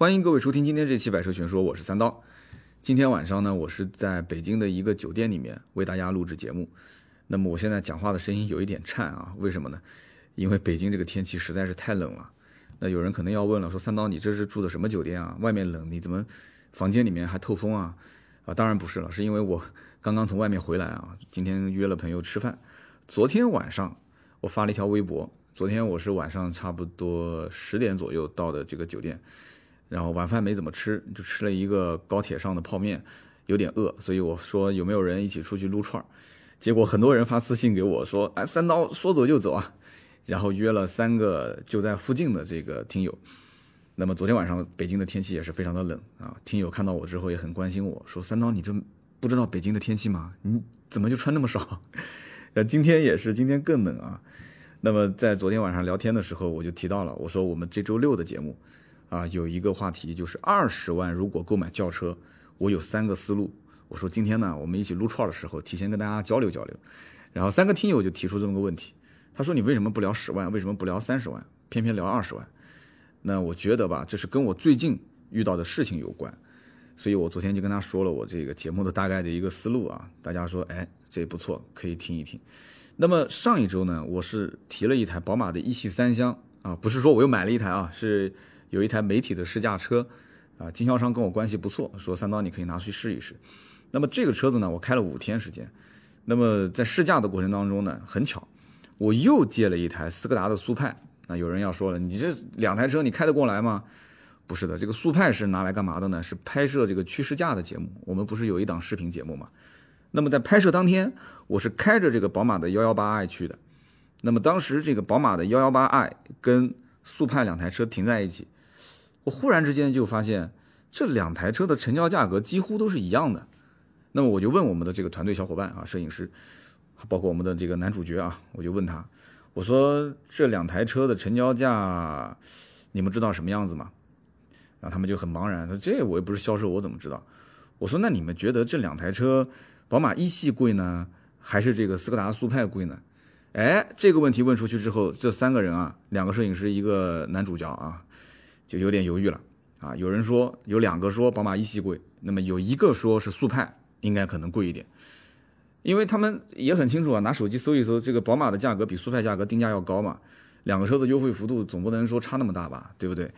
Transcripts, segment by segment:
欢迎各位收听今天这期《百车全说》，我是三刀。今天晚上呢，我是在北京的一个酒店里面为大家录制节目。那么我现在讲话的声音有一点颤啊，为什么呢？因为北京这个天气实在是太冷了。那有人可能要问了，说三刀你这是住的什么酒店啊？外面冷，你怎么房间里面还透风啊？啊，当然不是了，是因为我刚刚从外面回来啊，今天约了朋友吃饭。昨天晚上我发了一条微博，昨天我是晚上差不多十点左右到的这个酒店。然后晚饭没怎么吃，就吃了一个高铁上的泡面，有点饿，所以我说有没有人一起出去撸串儿？结果很多人发私信给我说，哎，三刀说走就走啊，然后约了三个就在附近的这个听友。那么昨天晚上北京的天气也是非常的冷啊，听友看到我之后也很关心我说，三刀你这不知道北京的天气吗？你怎么就穿那么少？呃，今天也是，今天更冷啊。那么在昨天晚上聊天的时候，我就提到了，我说我们这周六的节目。啊，有一个话题就是二十万如果购买轿车，我有三个思路。我说今天呢，我们一起撸串的时候，提前跟大家交流交流。然后三个听友就提出这么个问题，他说你为什么不聊十万，为什么不聊三十万，偏偏聊二十万？那我觉得吧，这是跟我最近遇到的事情有关，所以我昨天就跟他说了我这个节目的大概的一个思路啊。大家说，哎，这不错，可以听一听。那么上一周呢，我是提了一台宝马的一系三厢啊，不是说我又买了一台啊，是。有一台媒体的试驾车，啊，经销商跟我关系不错，说三刀你可以拿去试一试。那么这个车子呢，我开了五天时间。那么在试驾的过程当中呢，很巧，我又借了一台斯柯达的速派。那有人要说了，你这两台车你开得过来吗？不是的，这个速派是拿来干嘛的呢？是拍摄这个趋势驾的节目。我们不是有一档视频节目吗？那么在拍摄当天，我是开着这个宝马的幺幺八 i 去的。那么当时这个宝马的幺幺八 i 跟速派两台车停在一起。我忽然之间就发现，这两台车的成交价格几乎都是一样的。那么我就问我们的这个团队小伙伴啊，摄影师，包括我们的这个男主角啊，我就问他，我说这两台车的成交价，你们知道什么样子吗？然后他们就很茫然，说这我又不是销售，我怎么知道？我说那你们觉得这两台车，宝马一系贵呢，还是这个斯柯达速派贵呢？哎，这个问题问出去之后，这三个人啊，两个摄影师，一个男主角啊。就有点犹豫了啊！有人说有两个说宝马一系贵，那么有一个说是速派应该可能贵一点，因为他们也很清楚啊，拿手机搜一搜，这个宝马的价格比速派价格定价要高嘛，两个车子优惠幅度总不能说差那么大吧，对不对？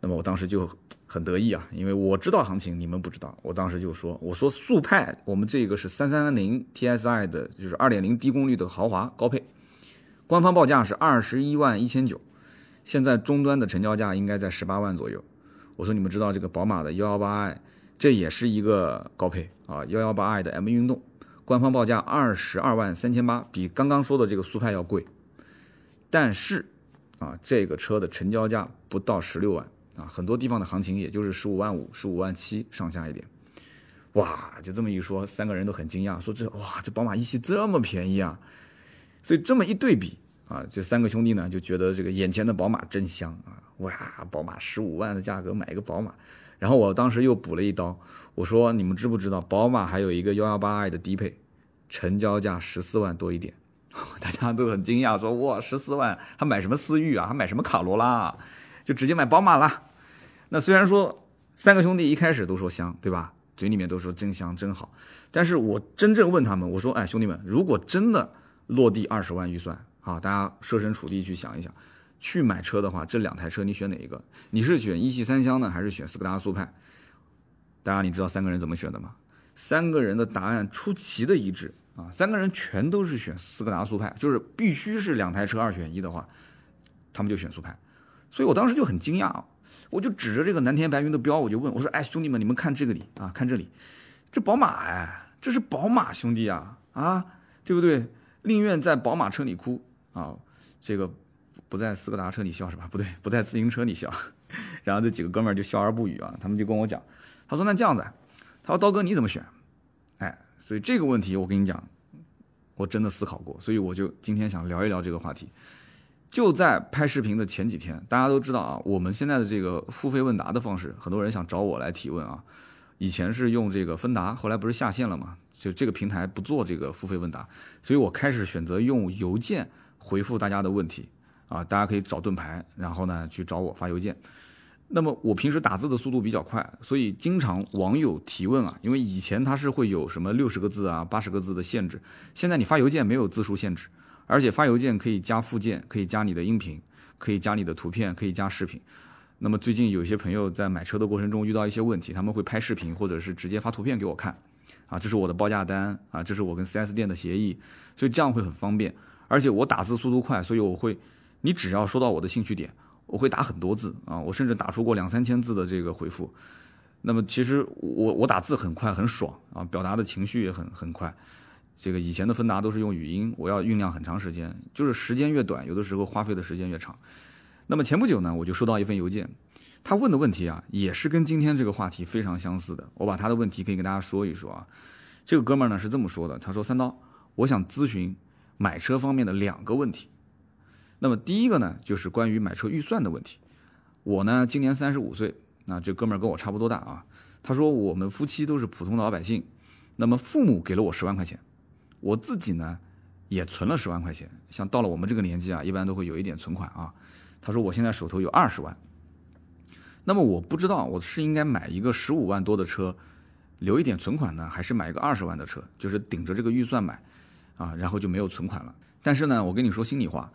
那么我当时就很得意啊，因为我知道行情，你们不知道，我当时就说，我说速派我们这个是三三零 TSI 的，就是二点零低功率的豪华高配，官方报价是二十一万一千九。现在终端的成交价应该在十八万左右。我说你们知道这个宝马的幺幺八 i，这也是一个高配啊，幺幺八 i 的 M 运动，官方报价二十二万三千八，比刚刚说的这个速派要贵。但是啊，这个车的成交价不到十六万啊，很多地方的行情也就是十五万五、十五万七上下一点。哇，就这么一说，三个人都很惊讶，说这哇，这宝马一系这么便宜啊！所以这么一对比。啊，这三个兄弟呢就觉得这个眼前的宝马真香啊！哇，宝马十五万的价格买一个宝马，然后我当时又补了一刀，我说你们知不知道宝马还有一个幺幺八 i 的低配，成交价十四万多一点，大家都很惊讶，说哇十四万，还买什么思域啊？还买什么卡罗拉？就直接买宝马了。那虽然说三个兄弟一开始都说香，对吧？嘴里面都说真香真好，但是我真正问他们，我说哎兄弟们，如果真的落地二十万预算。好，大家设身处地去想一想，去买车的话，这两台车你选哪一个？你是选一系三厢呢，还是选斯柯达速派？大家你知道三个人怎么选的吗？三个人的答案出奇的一致啊！三个人全都是选斯柯达速派，就是必须是两台车二选一的话，他们就选速派。所以我当时就很惊讶啊，我就指着这个蓝天白云的标，我就问我说：“哎，兄弟们，你们看这个里啊，看这里，这宝马哎，这是宝马兄弟啊啊，对不对？宁愿在宝马车里哭。”啊，这个不在斯柯达车里笑是吧？不对，不在自行车里笑。然后这几个哥们儿就笑而不语啊。他们就跟我讲，他说：“那这样子，他说刀哥你怎么选？”哎，所以这个问题我跟你讲，我真的思考过，所以我就今天想聊一聊这个话题。就在拍视频的前几天，大家都知道啊，我们现在的这个付费问答的方式，很多人想找我来提问啊。以前是用这个芬达，后来不是下线了嘛？就这个平台不做这个付费问答，所以我开始选择用邮件。回复大家的问题啊，大家可以找盾牌，然后呢去找我发邮件。那么我平时打字的速度比较快，所以经常网友提问啊，因为以前它是会有什么六十个字啊、八十个字的限制，现在你发邮件没有字数限制，而且发邮件可以加附件，可以加你的音频，可以加你的图片，可以加视频。那么最近有些朋友在买车的过程中遇到一些问题，他们会拍视频或者是直接发图片给我看，啊，这是我的报价单啊，这是我跟 4S 店的协议，所以这样会很方便，而且我打字速度快，所以我会，你只要说到我的兴趣点。我会打很多字啊，我甚至打出过两三千字的这个回复。那么其实我我打字很快很爽啊，表达的情绪也很很快。这个以前的芬达都是用语音，我要酝酿很长时间，就是时间越短，有的时候花费的时间越长。那么前不久呢，我就收到一份邮件，他问的问题啊，也是跟今天这个话题非常相似的。我把他的问题可以跟大家说一说啊。这个哥们儿呢是这么说的，他说：“三刀，我想咨询买车方面的两个问题。”那么第一个呢，就是关于买车预算的问题。我呢今年三十五岁，那这哥们儿跟我差不多大啊。他说我们夫妻都是普通的老百姓，那么父母给了我十万块钱，我自己呢也存了十万块钱。像到了我们这个年纪啊，一般都会有一点存款啊。他说我现在手头有二十万，那么我不知道我是应该买一个十五万多的车，留一点存款呢，还是买一个二十万的车，就是顶着这个预算买啊，然后就没有存款了。但是呢，我跟你说心里话。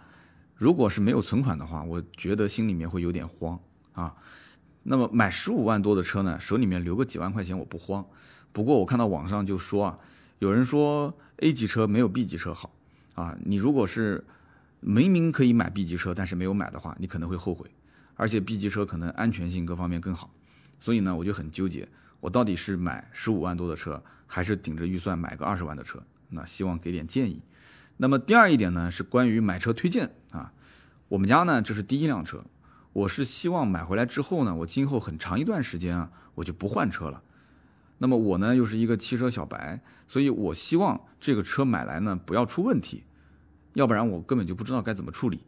如果是没有存款的话，我觉得心里面会有点慌啊。那么买十五万多的车呢，手里面留个几万块钱我不慌。不过我看到网上就说啊，有人说 A 级车没有 B 级车好啊。你如果是明明可以买 B 级车，但是没有买的话，你可能会后悔。而且 B 级车可能安全性各方面更好。所以呢，我就很纠结，我到底是买十五万多的车，还是顶着预算买个二十万的车？那希望给点建议。那么第二一点呢，是关于买车推荐啊。我们家呢，这是第一辆车，我是希望买回来之后呢，我今后很长一段时间啊，我就不换车了。那么我呢，又是一个汽车小白，所以我希望这个车买来呢，不要出问题，要不然我根本就不知道该怎么处理。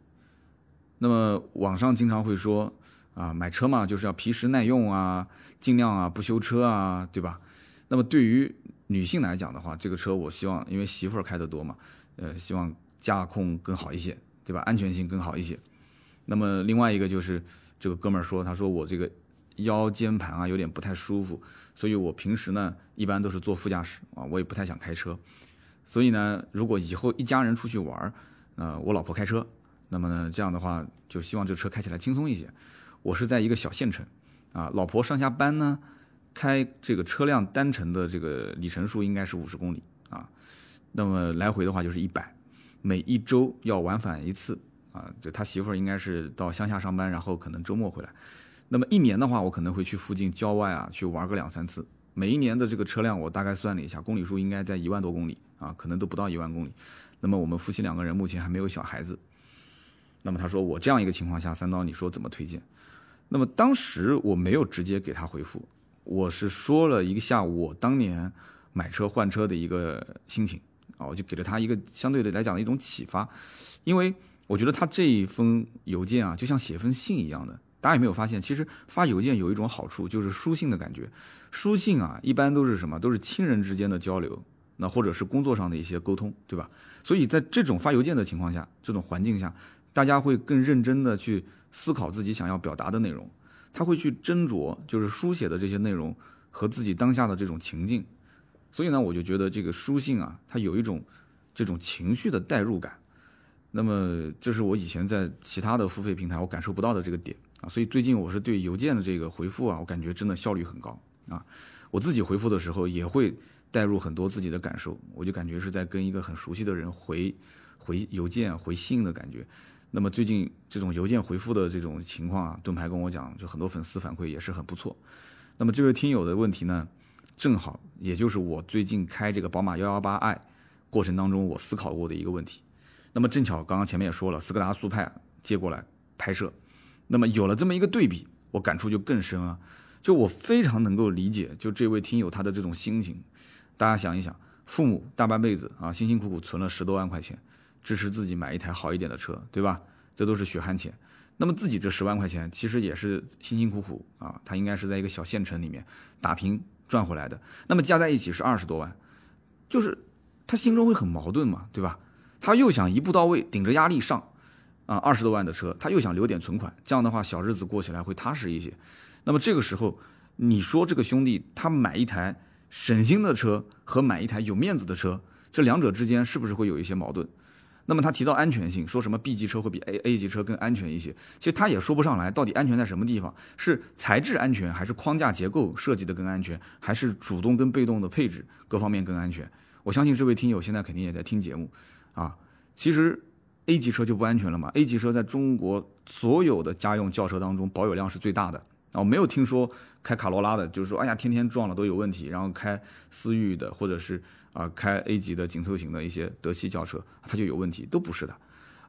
那么网上经常会说啊，买车嘛，就是要皮实耐用啊，尽量啊不修车啊，对吧？那么对于女性来讲的话，这个车我希望，因为媳妇儿开的多嘛。呃，希望驾控更好一些，对吧？安全性更好一些。那么另外一个就是这个哥们儿说，他说我这个腰间盘啊有点不太舒服，所以我平时呢一般都是坐副驾驶啊，我也不太想开车。所以呢，如果以后一家人出去玩儿，呃，我老婆开车，那么呢这样的话就希望这车开起来轻松一些。我是在一个小县城，啊，老婆上下班呢开这个车辆单程的这个里程数应该是五十公里啊。那么来回的话就是一百，每一周要往返一次啊。就他媳妇儿应该是到乡下上班，然后可能周末回来。那么一年的话，我可能会去附近郊外啊去玩个两三次。每一年的这个车辆我大概算了一下，公里数应该在一万多公里啊，可能都不到一万公里。那么我们夫妻两个人目前还没有小孩子。那么他说我这样一个情况下，三刀你说怎么推荐？那么当时我没有直接给他回复，我是说了一个下午我当年买车换车的一个心情。啊，我就给了他一个相对的来讲的一种启发，因为我觉得他这一封邮件啊，就像写封信一样的。大家有没有发现，其实发邮件有一种好处，就是书信的感觉。书信啊，一般都是什么？都是亲人之间的交流，那或者是工作上的一些沟通，对吧？所以在这种发邮件的情况下，这种环境下，大家会更认真的去思考自己想要表达的内容，他会去斟酌，就是书写的这些内容和自己当下的这种情境。所以呢，我就觉得这个书信啊，它有一种这种情绪的代入感。那么，这是我以前在其他的付费平台我感受不到的这个点啊。所以最近我是对邮件的这个回复啊，我感觉真的效率很高啊。我自己回复的时候也会带入很多自己的感受，我就感觉是在跟一个很熟悉的人回回邮件、回信的感觉。那么最近这种邮件回复的这种情况啊，盾牌跟我讲，就很多粉丝反馈也是很不错。那么这位听友的问题呢？正好，也就是我最近开这个宝马幺幺八 i 过程当中，我思考过的一个问题。那么正巧，刚刚前面也说了，斯柯达速派借过来拍摄，那么有了这么一个对比，我感触就更深啊。就我非常能够理解，就这位听友他的这种心情。大家想一想，父母大半辈子啊，辛辛苦苦存了十多万块钱，支持自己买一台好一点的车，对吧？这都是血汗钱。那么自己这十万块钱，其实也是辛辛苦苦啊，他应该是在一个小县城里面打拼。赚回来的，那么加在一起是二十多万，就是他心中会很矛盾嘛，对吧？他又想一步到位，顶着压力上，啊二十多万的车，他又想留点存款，这样的话小日子过起来会踏实一些。那么这个时候，你说这个兄弟他买一台省心的车和买一台有面子的车，这两者之间是不是会有一些矛盾？那么他提到安全性，说什么 B 级车会比 A A 级车更安全一些？其实他也说不上来，到底安全在什么地方？是材质安全，还是框架结构设计的更安全，还是主动跟被动的配置各方面更安全？我相信这位听友现在肯定也在听节目，啊，其实 A 级车就不安全了嘛？A 级车在中国所有的家用轿车当中保有量是最大的啊，我没有听说开卡罗拉的，就是说哎呀天天撞了都有问题，然后开思域的或者是。啊，开 A 级的紧凑型的一些德系轿车，它就有问题，都不是的，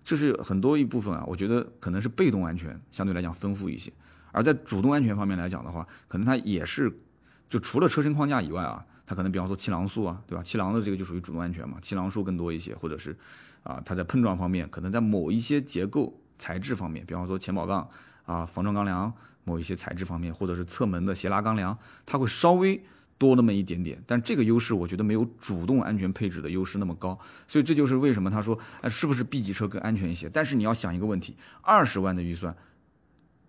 这是很多一部分啊。我觉得可能是被动安全相对来讲丰富一些，而在主动安全方面来讲的话，可能它也是，就除了车身框架以外啊，它可能比方说气囊素啊，对吧？气囊的这个就属于主动安全嘛，气囊数更多一些，或者是啊，它在碰撞方面，可能在某一些结构材质方面，比方说前保杠啊、防撞钢梁某一些材质方面，或者是侧门的斜拉钢梁，它会稍微。多那么一点点，但这个优势我觉得没有主动安全配置的优势那么高，所以这就是为什么他说，哎，是不是 B 级车更安全一些？但是你要想一个问题，二十万的预算，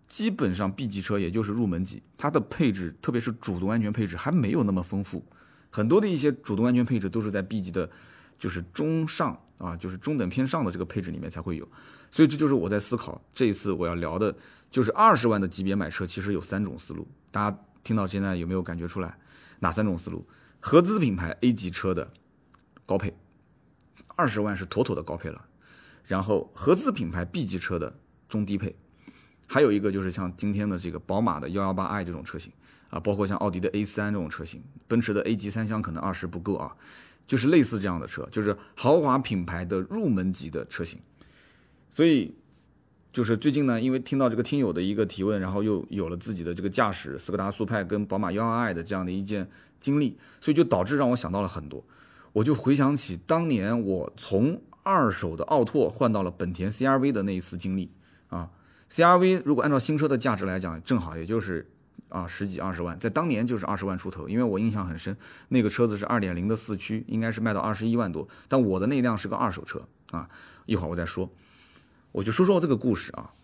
基本上 B 级车也就是入门级，它的配置，特别是主动安全配置还没有那么丰富，很多的一些主动安全配置都是在 B 级的，就是中上啊，就是中等偏上的这个配置里面才会有，所以这就是我在思考这一次我要聊的，就是二十万的级别买车其实有三种思路，大家听到现在有没有感觉出来？哪三种思路？合资品牌 A 级车的高配，二十万是妥妥的高配了。然后合资品牌 B 级车的中低配，还有一个就是像今天的这个宝马的幺幺八 i 这种车型啊，包括像奥迪的 A 三这种车型，奔驰的 A 级三厢可能二十不够啊，就是类似这样的车，就是豪华品牌的入门级的车型。所以。就是最近呢，因为听到这个听友的一个提问，然后又有了自己的这个驾驶斯柯达速派跟宝马幺二 i 的这样的一件经历，所以就导致让我想到了很多。我就回想起当年我从二手的奥拓换到了本田 CRV 的那一次经历啊。CRV 如果按照新车的价值来讲，正好也就是啊十几二十万，在当年就是二十万出头。因为我印象很深，那个车子是二点零的四驱，应该是卖到二十一万多，但我的那辆是个二手车啊。一会儿我再说。我就说说这个故事啊，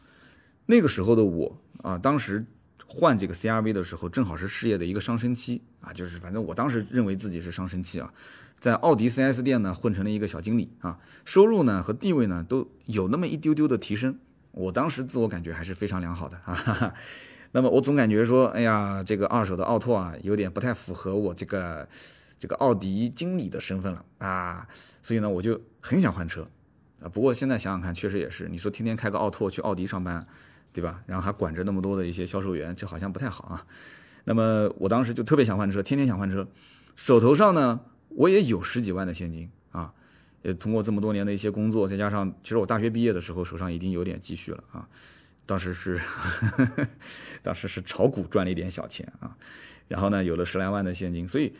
那个时候的我啊，当时换这个 CRV 的时候，正好是事业的一个上升期啊，就是反正我当时认为自己是上升期啊，在奥迪 4S 店呢混成了一个小经理啊，收入呢和地位呢都有那么一丢丢的提升，我当时自我感觉还是非常良好的啊，哈 哈那么我总感觉说，哎呀，这个二手的奥拓啊，有点不太符合我这个这个奥迪经理的身份了啊，所以呢，我就很想换车。啊，不过现在想想看，确实也是。你说天天开个奥拓去奥迪上班，对吧？然后还管着那么多的一些销售员，这好像不太好啊。那么我当时就特别想换车，天天想换车，手头上呢我也有十几万的现金啊，也通过这么多年的一些工作，再加上其实我大学毕业的时候手上已经有点积蓄了啊，当时是 当时是炒股赚了一点小钱啊，然后呢有了十来万的现金，所以。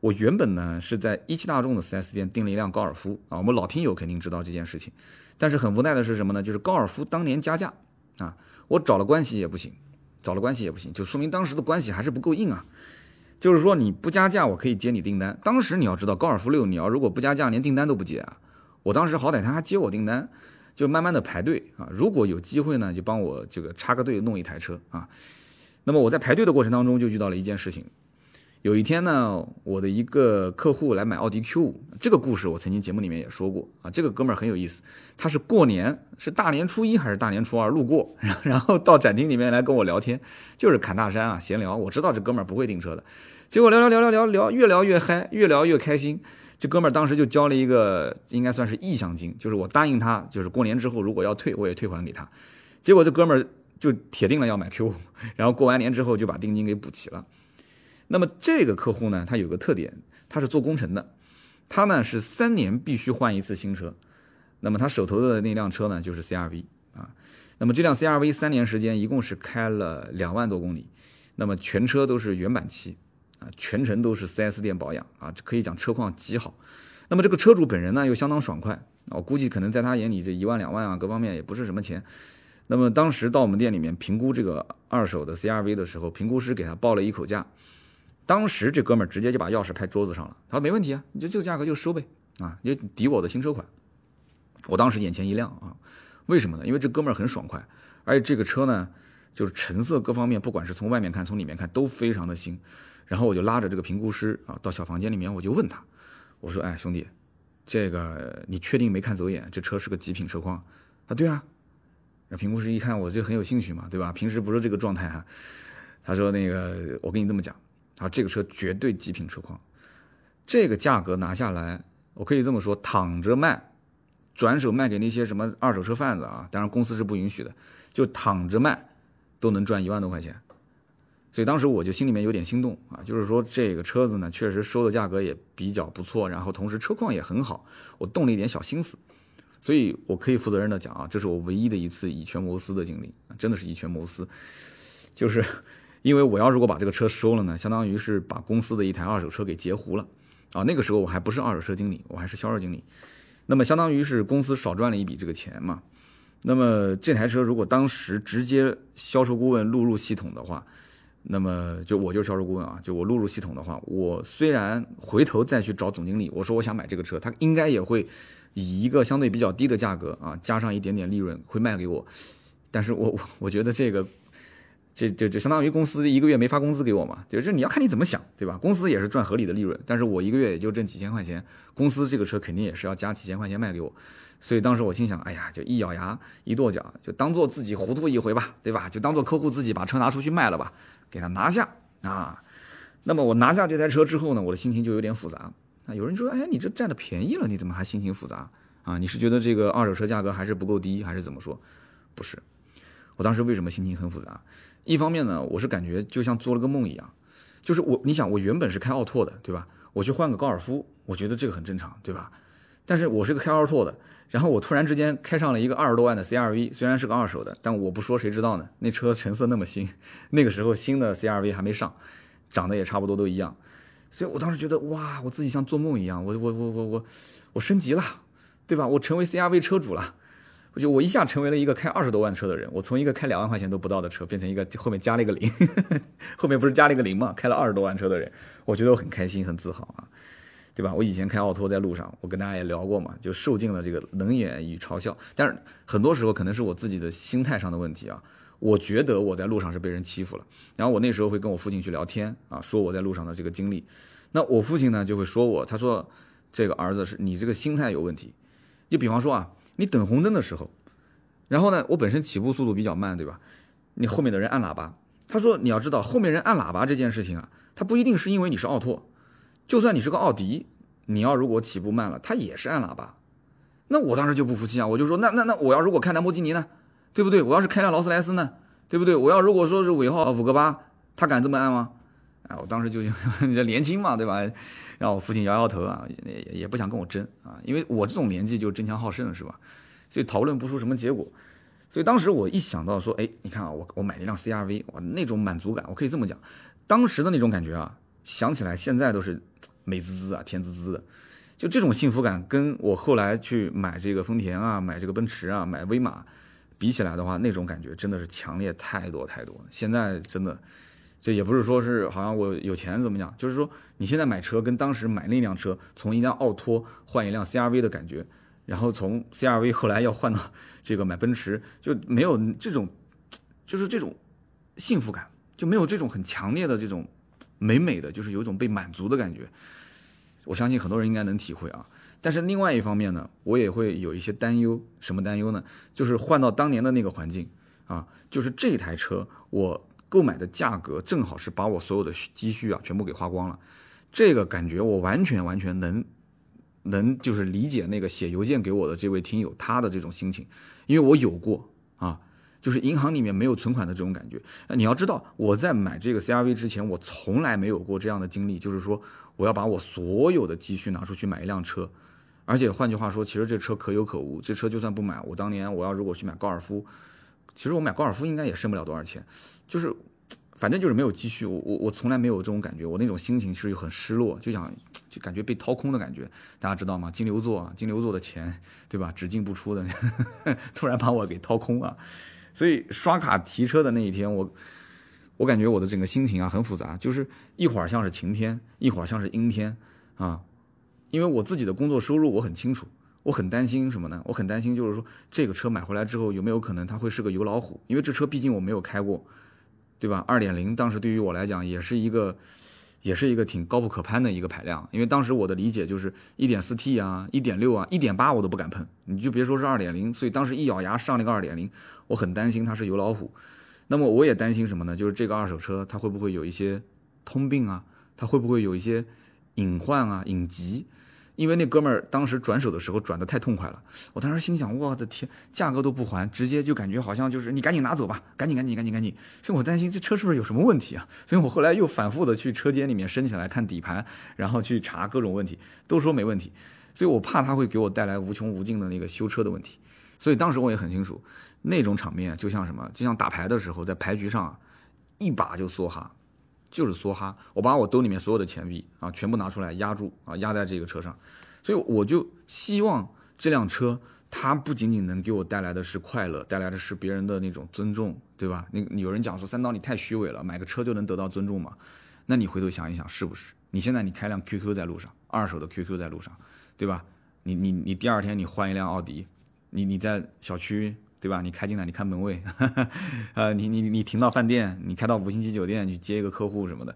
我原本呢是在一汽大众的 4S 店订了一辆高尔夫啊，我们老听友肯定知道这件事情，但是很无奈的是什么呢？就是高尔夫当年加价啊，我找了关系也不行，找了关系也不行，就说明当时的关系还是不够硬啊。就是说你不加价，我可以接你订单。当时你要知道，高尔夫六你要如果不加价，连订单都不接啊。我当时好歹他还接我订单，就慢慢的排队啊。如果有机会呢，就帮我这个插个队弄一台车啊。那么我在排队的过程当中就遇到了一件事情。有一天呢，我的一个客户来买奥迪 Q 五，这个故事我曾经节目里面也说过啊。这个哥们儿很有意思，他是过年是大年初一还是大年初二路过，然后到展厅里面来跟我聊天，就是侃大山啊，闲聊。我知道这哥们儿不会订车的，结果聊聊聊聊聊聊，越聊越嗨，越聊越开心。这哥们儿当时就交了一个应该算是意向金，就是我答应他，就是过年之后如果要退，我也退还给他。结果这哥们儿就铁定了要买 Q 五，然后过完年之后就把定金给补齐了。那么这个客户呢，他有个特点，他是做工程的，他呢是三年必须换一次新车，那么他手头的那辆车呢就是 CRV 啊，那么这辆 CRV 三年时间一共是开了两万多公里，那么全车都是原版漆啊，全程都是 4S 店保养啊，可以讲车况极好。那么这个车主本人呢又相当爽快，我估计可能在他眼里这一万两万啊，各方面也不是什么钱。那么当时到我们店里面评估这个二手的 CRV 的时候，评估师给他报了一口价。当时这哥们儿直接就把钥匙拍桌子上了，他说没问题啊，你就这个价格就收呗，啊，你抵我的新车款。我当时眼前一亮啊，为什么呢？因为这哥们儿很爽快，而且这个车呢，就是成色各方面，不管是从外面看，从里面看都非常的新。然后我就拉着这个评估师啊，到小房间里面，我就问他，我说：“哎，兄弟，这个你确定没看走眼？这车是个极品车况？”啊，对啊。那评估师一看，我就很有兴趣嘛，对吧？平时不是这个状态哈。他说：“那个，我跟你这么讲，啊，这个车绝对极品车况，这个价格拿下来，我可以这么说，躺着卖，转手卖给那些什么二手车贩子啊，当然公司是不允许的，就躺着卖，都能赚一万多块钱。所以当时我就心里面有点心动啊，就是说这个车子呢，确实收的价格也比较不错，然后同时车况也很好，我动了一点小心思。”所以，我可以负责任的讲啊，这是我唯一的一次以权谋私的经历，真的是以权谋私。就是，因为我要如果把这个车收了呢，相当于是把公司的一台二手车给截胡了啊。那个时候我还不是二手车经理，我还是销售经理，那么相当于是公司少赚了一笔这个钱嘛。那么这台车如果当时直接销售顾问录入系统的话，那么就我就是销售顾问啊，就我录入系统的话，我虽然回头再去找总经理，我说我想买这个车，他应该也会。以一个相对比较低的价格啊，加上一点点利润会卖给我，但是我我觉得这个，这这这相当于公司一个月没发工资给我嘛，就是你要看你怎么想，对吧？公司也是赚合理的利润，但是我一个月也就挣几千块钱，公司这个车肯定也是要加几千块钱卖给我，所以当时我心想，哎呀，就一咬牙一跺脚，就当做自己糊涂一回吧，对吧？就当做客户自己把车拿出去卖了吧，给他拿下啊。那么我拿下这台车之后呢，我的心情就有点复杂。啊，有人说，哎，你这占了便宜了，你怎么还心情复杂啊？你是觉得这个二手车价格还是不够低，还是怎么说？不是，我当时为什么心情很复杂？一方面呢，我是感觉就像做了个梦一样，就是我，你想，我原本是开奥拓的，对吧？我去换个高尔夫，我觉得这个很正常，对吧？但是我是个开奥拓的，然后我突然之间开上了一个二十多万的 CRV，虽然是个二手的，但我不说谁知道呢？那车成色那么新，那个时候新的 CRV 还没上，长得也差不多都一样。所以我当时觉得哇，我自己像做梦一样，我我我我我我升级了，对吧？我成为 CRV 车主了，就我一下成为了一个开二十多万车的人。我从一个开两万块钱都不到的车，变成一个后面加了一个零，后面不是加了一个零嘛？开了二十多万车的人，我觉得我很开心，很自豪啊，对吧？我以前开奥拓在路上，我跟大家也聊过嘛，就受尽了这个冷眼与嘲笑。但是很多时候可能是我自己的心态上的问题啊。我觉得我在路上是被人欺负了，然后我那时候会跟我父亲去聊天啊，说我在路上的这个经历。那我父亲呢就会说我，他说这个儿子是你这个心态有问题。就比方说啊，你等红灯的时候，然后呢，我本身起步速度比较慢，对吧？你后面的人按喇叭，他说你要知道后面人按喇叭这件事情啊，他不一定是因为你是奥拓，就算你是个奥迪，你要如果起步慢了，他也是按喇叭。那我当时就不服气啊，我就说那那那我要如果开兰博基尼呢？对不对？我要是开辆劳斯莱斯呢？对不对？我要如果说是尾号五个八，他敢这么按吗？啊，我当时就就 年轻嘛，对吧？让我父亲摇摇头啊，也也不想跟我争啊，因为我这种年纪就争强好胜是吧？所以讨论不出什么结果。所以当时我一想到说，哎，你看啊，我我买了一辆 CRV，哇，那种满足感，我可以这么讲，当时的那种感觉啊，想起来现在都是美滋滋啊，甜滋滋的。就这种幸福感，跟我后来去买这个丰田啊，买这个奔驰啊，买威马。比起来的话，那种感觉真的是强烈太多太多。现在真的，这也不是说是好像我有钱怎么讲，就是说你现在买车跟当时买那辆车，从一辆奥拓换一辆 CRV 的感觉，然后从 CRV 后来要换到 这个买奔驰，就没有这种，就是这种幸福感，就没有这种很强烈的这种美美的，就是有一种被满足的感觉。我相信很多人应该能体会啊。但是另外一方面呢，我也会有一些担忧。什么担忧呢？就是换到当年的那个环境啊，就是这台车我购买的价格正好是把我所有的积蓄啊全部给花光了。这个感觉我完全完全能能就是理解那个写邮件给我的这位听友他的这种心情，因为我有过啊，就是银行里面没有存款的这种感觉。你要知道我在买这个 CRV 之前，我从来没有过这样的经历，就是说我要把我所有的积蓄拿出去买一辆车。而且换句话说，其实这车可有可无。这车就算不买，我当年我要如果去买高尔夫，其实我买高尔夫应该也剩不了多少钱。就是，反正就是没有积蓄。我我我从来没有这种感觉，我那种心情是很失落，就想就感觉被掏空的感觉。大家知道吗？金牛座啊，金牛座的钱，对吧？只进不出的，突然把我给掏空了。所以刷卡提车的那一天，我我感觉我的整个心情啊很复杂，就是一会儿像是晴天，一会儿像是阴天啊。因为我自己的工作收入我很清楚，我很担心什么呢？我很担心就是说这个车买回来之后有没有可能它会是个油老虎？因为这车毕竟我没有开过，对吧？二点零当时对于我来讲也是一个。也是一个挺高不可攀的一个排量，因为当时我的理解就是一点四 T 啊、一点六啊、一点八我都不敢碰，你就别说是二点零，所以当时一咬牙上了个二点零，我很担心它是油老虎。那么我也担心什么呢？就是这个二手车它会不会有一些通病啊？它会不会有一些隐患啊、隐疾？因为那哥们儿当时转手的时候转的太痛快了，我当时心想，我的天，价格都不还，直接就感觉好像就是你赶紧拿走吧，赶紧赶紧赶紧赶紧，所以我担心这车是不是有什么问题啊？所以我后来又反复的去车间里面升起来看底盘，然后去查各种问题，都说没问题，所以我怕他会给我带来无穷无尽的那个修车的问题，所以当时我也很清楚，那种场面就像什么，就像打牌的时候在牌局上，一把就梭哈。就是梭哈，我把我兜里面所有的钱币啊，全部拿出来压住啊，压在这个车上，所以我就希望这辆车它不仅仅能给我带来的是快乐，带来的是别人的那种尊重，对吧？那有人讲说三刀你太虚伪了，买个车就能得到尊重吗？那你回头想一想，是不是？你现在你开辆 QQ 在路上，二手的 QQ 在路上，对吧？你你你第二天你换一辆奥迪，你你在小区。对吧？你开进来，你看门卫，呃，你你你停到饭店，你开到五星级酒店去接一个客户什么的，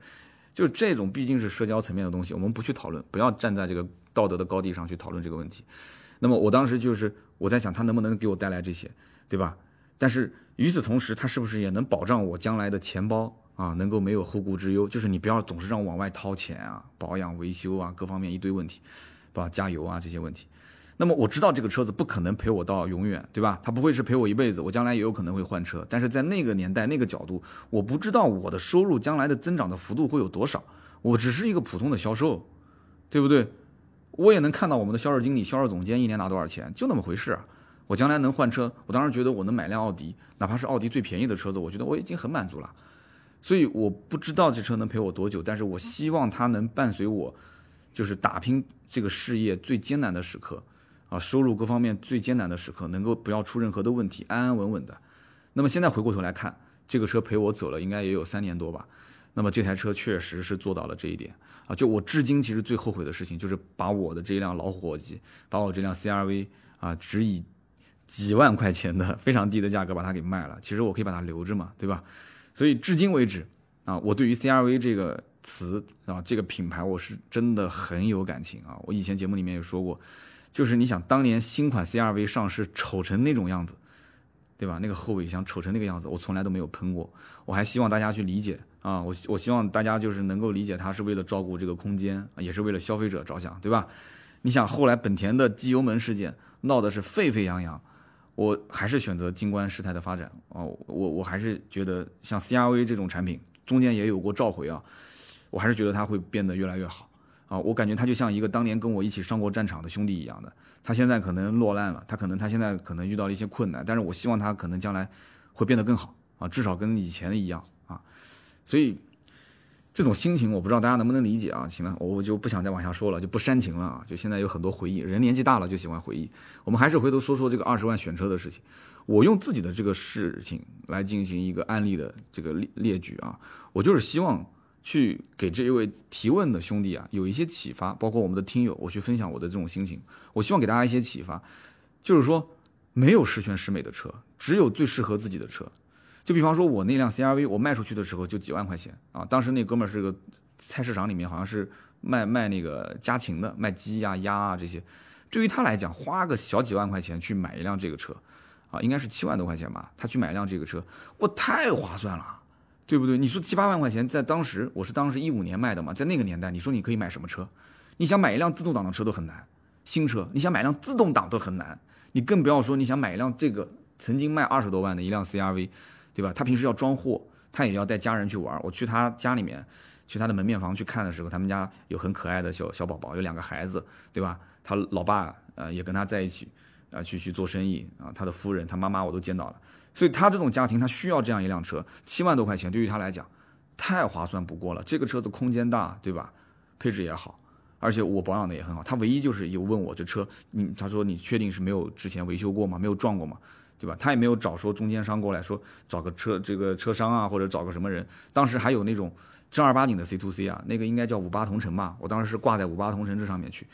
就这种毕竟是社交层面的东西，我们不去讨论，不要站在这个道德的高地上去讨论这个问题。那么我当时就是我在想，他能不能给我带来这些，对吧？但是与此同时，他是不是也能保障我将来的钱包啊，能够没有后顾之忧？就是你不要总是让我往外掏钱啊，保养维修啊，各方面一堆问题，吧？加油啊这些问题。那么我知道这个车子不可能陪我到永远，对吧？它不会是陪我一辈子，我将来也有可能会换车。但是在那个年代、那个角度，我不知道我的收入将来的增长的幅度会有多少。我只是一个普通的销售，对不对？我也能看到我们的销售经理、销售总监一年拿多少钱，就那么回事啊。我将来能换车，我当时觉得我能买辆奥迪，哪怕是奥迪最便宜的车子，我觉得我已经很满足了。所以我不知道这车能陪我多久，但是我希望它能伴随我，就是打拼这个事业最艰难的时刻。啊，收入各方面最艰难的时刻，能够不要出任何的问题，安安稳稳的。那么现在回过头来看，这个车陪我走了，应该也有三年多吧。那么这台车确实是做到了这一点啊。就我至今其实最后悔的事情，就是把我的这一辆老伙计，把我这辆 CRV 啊，只以几万块钱的非常低的价格把它给卖了。其实我可以把它留着嘛，对吧？所以至今为止啊，我对于 CRV 这个词啊，这个品牌，我是真的很有感情啊。我以前节目里面也说过。就是你想当年新款 CRV 上市丑成那种样子，对吧？那个后备箱丑成那个样子，我从来都没有喷过。我还希望大家去理解啊，我我希望大家就是能够理解，它是为了照顾这个空间，也是为了消费者着想，对吧？你想后来本田的机油门事件闹的是沸沸扬扬，我还是选择静观事态的发展啊。我我还是觉得像 CRV 这种产品中间也有过召回啊，我还是觉得它会变得越来越好。啊，我感觉他就像一个当年跟我一起上过战场的兄弟一样的，他现在可能落难了，他可能他现在可能遇到了一些困难，但是我希望他可能将来会变得更好啊，至少跟以前一样啊，所以这种心情我不知道大家能不能理解啊？行了，我就不想再往下说了，就不煽情了啊，就现在有很多回忆，人年纪大了就喜欢回忆，我们还是回头说说这个二十万选车的事情，我用自己的这个事情来进行一个案例的这个列列举啊，我就是希望。去给这一位提问的兄弟啊，有一些启发，包括我们的听友，我去分享我的这种心情。我希望给大家一些启发，就是说，没有十全十美的车，只有最适合自己的车。就比方说，我那辆 CRV，我卖出去的时候就几万块钱啊。当时那哥们儿是个菜市场里面，好像是卖卖那个家禽的，卖鸡呀、鸭啊这些。对于他来讲，花个小几万块钱去买一辆这个车，啊，应该是七万多块钱吧，他去买一辆这个车，我太划算了。对不对？你说七八万块钱，在当时我是当时一五年卖的嘛，在那个年代，你说你可以买什么车？你想买一辆自动挡的车都很难，新车你想买辆自动挡都很难，你更不要说你想买一辆这个曾经卖二十多万的一辆 CRV，对吧？他平时要装货，他也要带家人去玩。我去他家里面，去他的门面房去看的时候，他们家有很可爱的小小宝宝，有两个孩子，对吧？他老爸呃也跟他在一起，啊去去做生意啊，他的夫人他妈妈我都见到了。所以他这种家庭，他需要这样一辆车，七万多块钱对于他来讲，太划算不过了。这个车子空间大，对吧？配置也好，而且我保养的也很好。他唯一就是有问我这车，你他说你确定是没有之前维修过吗？没有撞过吗？对吧？他也没有找说中间商过来说找个车这个车商啊，或者找个什么人。当时还有那种正儿八经的 C to C 啊，那个应该叫五八同城吧。我当时是挂在五八同城这上面去，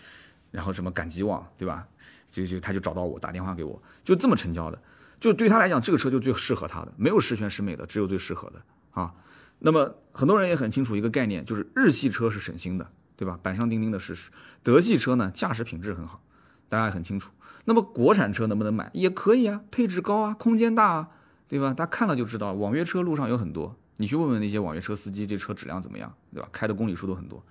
然后什么赶集网，对吧？就就他就找到我打电话给我，就这么成交的。就对他来讲，这个车就最适合他的，没有十全十美的，只有最适合的啊。那么很多人也很清楚一个概念，就是日系车是省心的，对吧？板上钉钉的事实。德系车呢，驾驶品质很好，大家也很清楚。那么国产车能不能买？也可以啊，配置高啊，空间大啊，对吧？大家看了就知道，网约车路上有很多，你去问问那些网约车司机，这车质量怎么样，对吧？开的公里数都很多。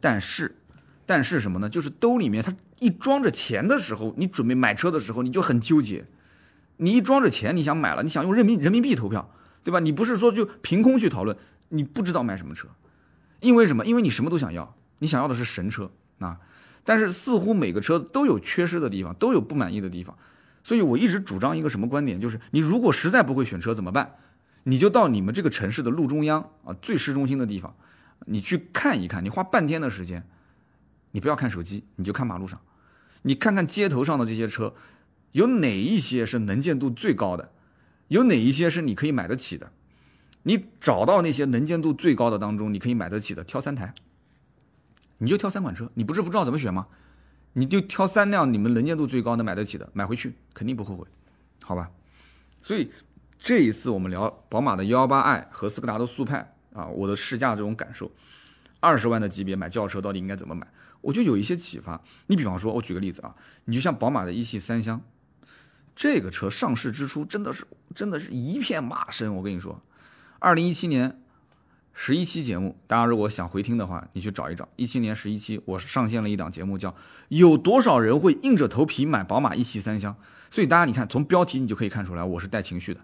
但是，但是什么呢？就是兜里面它一装着钱的时候，你准备买车的时候，你就很纠结。你一装着钱，你想买了，你想用人民人民币投票，对吧？你不是说就凭空去讨论，你不知道买什么车，因为什么？因为你什么都想要，你想要的是神车啊。但是似乎每个车都有缺失的地方，都有不满意的地方，所以我一直主张一个什么观点，就是你如果实在不会选车怎么办？你就到你们这个城市的路中央啊，最市中心的地方，你去看一看，你花半天的时间，你不要看手机，你就看马路上，你看看街头上的这些车。有哪一些是能见度最高的？有哪一些是你可以买得起的？你找到那些能见度最高的当中，你可以买得起的，挑三台，你就挑三款车。你不是不知道怎么选吗？你就挑三辆你们能见度最高的买得起的，买回去肯定不后悔，好吧？所以这一次我们聊宝马的幺幺八 i 和斯柯达的速派啊，我的试驾这种感受，二十万的级别买轿车到底应该怎么买？我就有一些启发。你比方说，我举个例子啊，你就像宝马的一系三厢。这个车上市之初真的是真的是一片骂声，我跟你说，二零一七年十一期节目，大家如果想回听的话，你去找一找，一七年十一期我上线了一档节目，叫有多少人会硬着头皮买宝马一系三厢？所以大家你看，从标题你就可以看出来，我是带情绪的。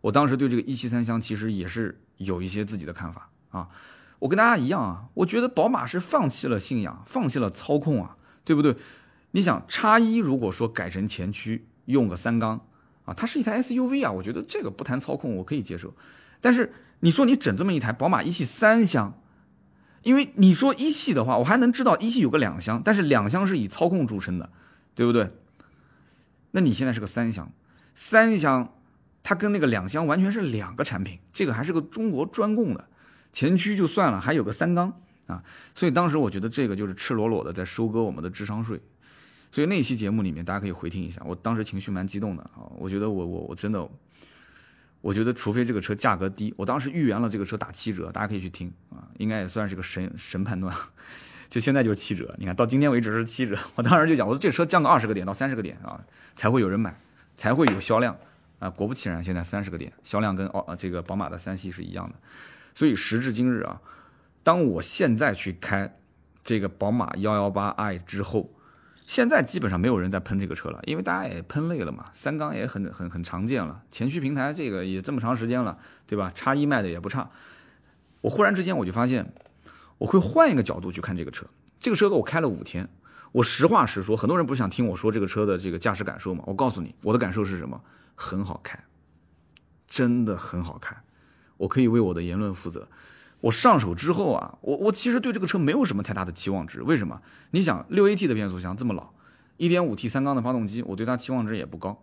我当时对这个一系三厢其实也是有一些自己的看法啊。我跟大家一样啊，我觉得宝马是放弃了信仰，放弃了操控啊，对不对？你想叉一如果说改成前驱。用个三缸啊，它是一台 SUV 啊，我觉得这个不谈操控我可以接受。但是你说你整这么一台宝马一系三厢，因为你说一系的话，我还能知道一系有个两厢，但是两厢是以操控著称的，对不对？那你现在是个三厢，三厢它跟那个两厢完全是两个产品，这个还是个中国专供的，前驱就算了，还有个三缸啊，所以当时我觉得这个就是赤裸裸的在收割我们的智商税。所以那期节目里面，大家可以回听一下。我当时情绪蛮激动的啊，我觉得我我我真的，我觉得除非这个车价格低，我当时预言了这个车打七折，大家可以去听啊，应该也算是个神神判断。就现在就是七折，你看到今天为止是七折，我当时就讲，我说这车降个二十个点到三十个点啊，才会有人买，才会有销量啊。果不其然，现在三十个点销量跟哦这个宝马的三系是一样的。所以时至今日啊，当我现在去开这个宝马幺幺八 i 之后。现在基本上没有人在喷这个车了，因为大家也喷累了嘛。三缸也很很很常见了，前驱平台这个也这么长时间了，对吧？叉一卖的也不差。我忽然之间我就发现，我会换一个角度去看这个车。这个车我开了五天，我实话实说，很多人不是想听我说这个车的这个驾驶感受吗？我告诉你，我的感受是什么？很好开，真的很好开，我可以为我的言论负责。我上手之后啊，我我其实对这个车没有什么太大的期望值。为什么？你想，六 AT 的变速箱这么老，一点五 T 三缸的发动机，我对它期望值也不高。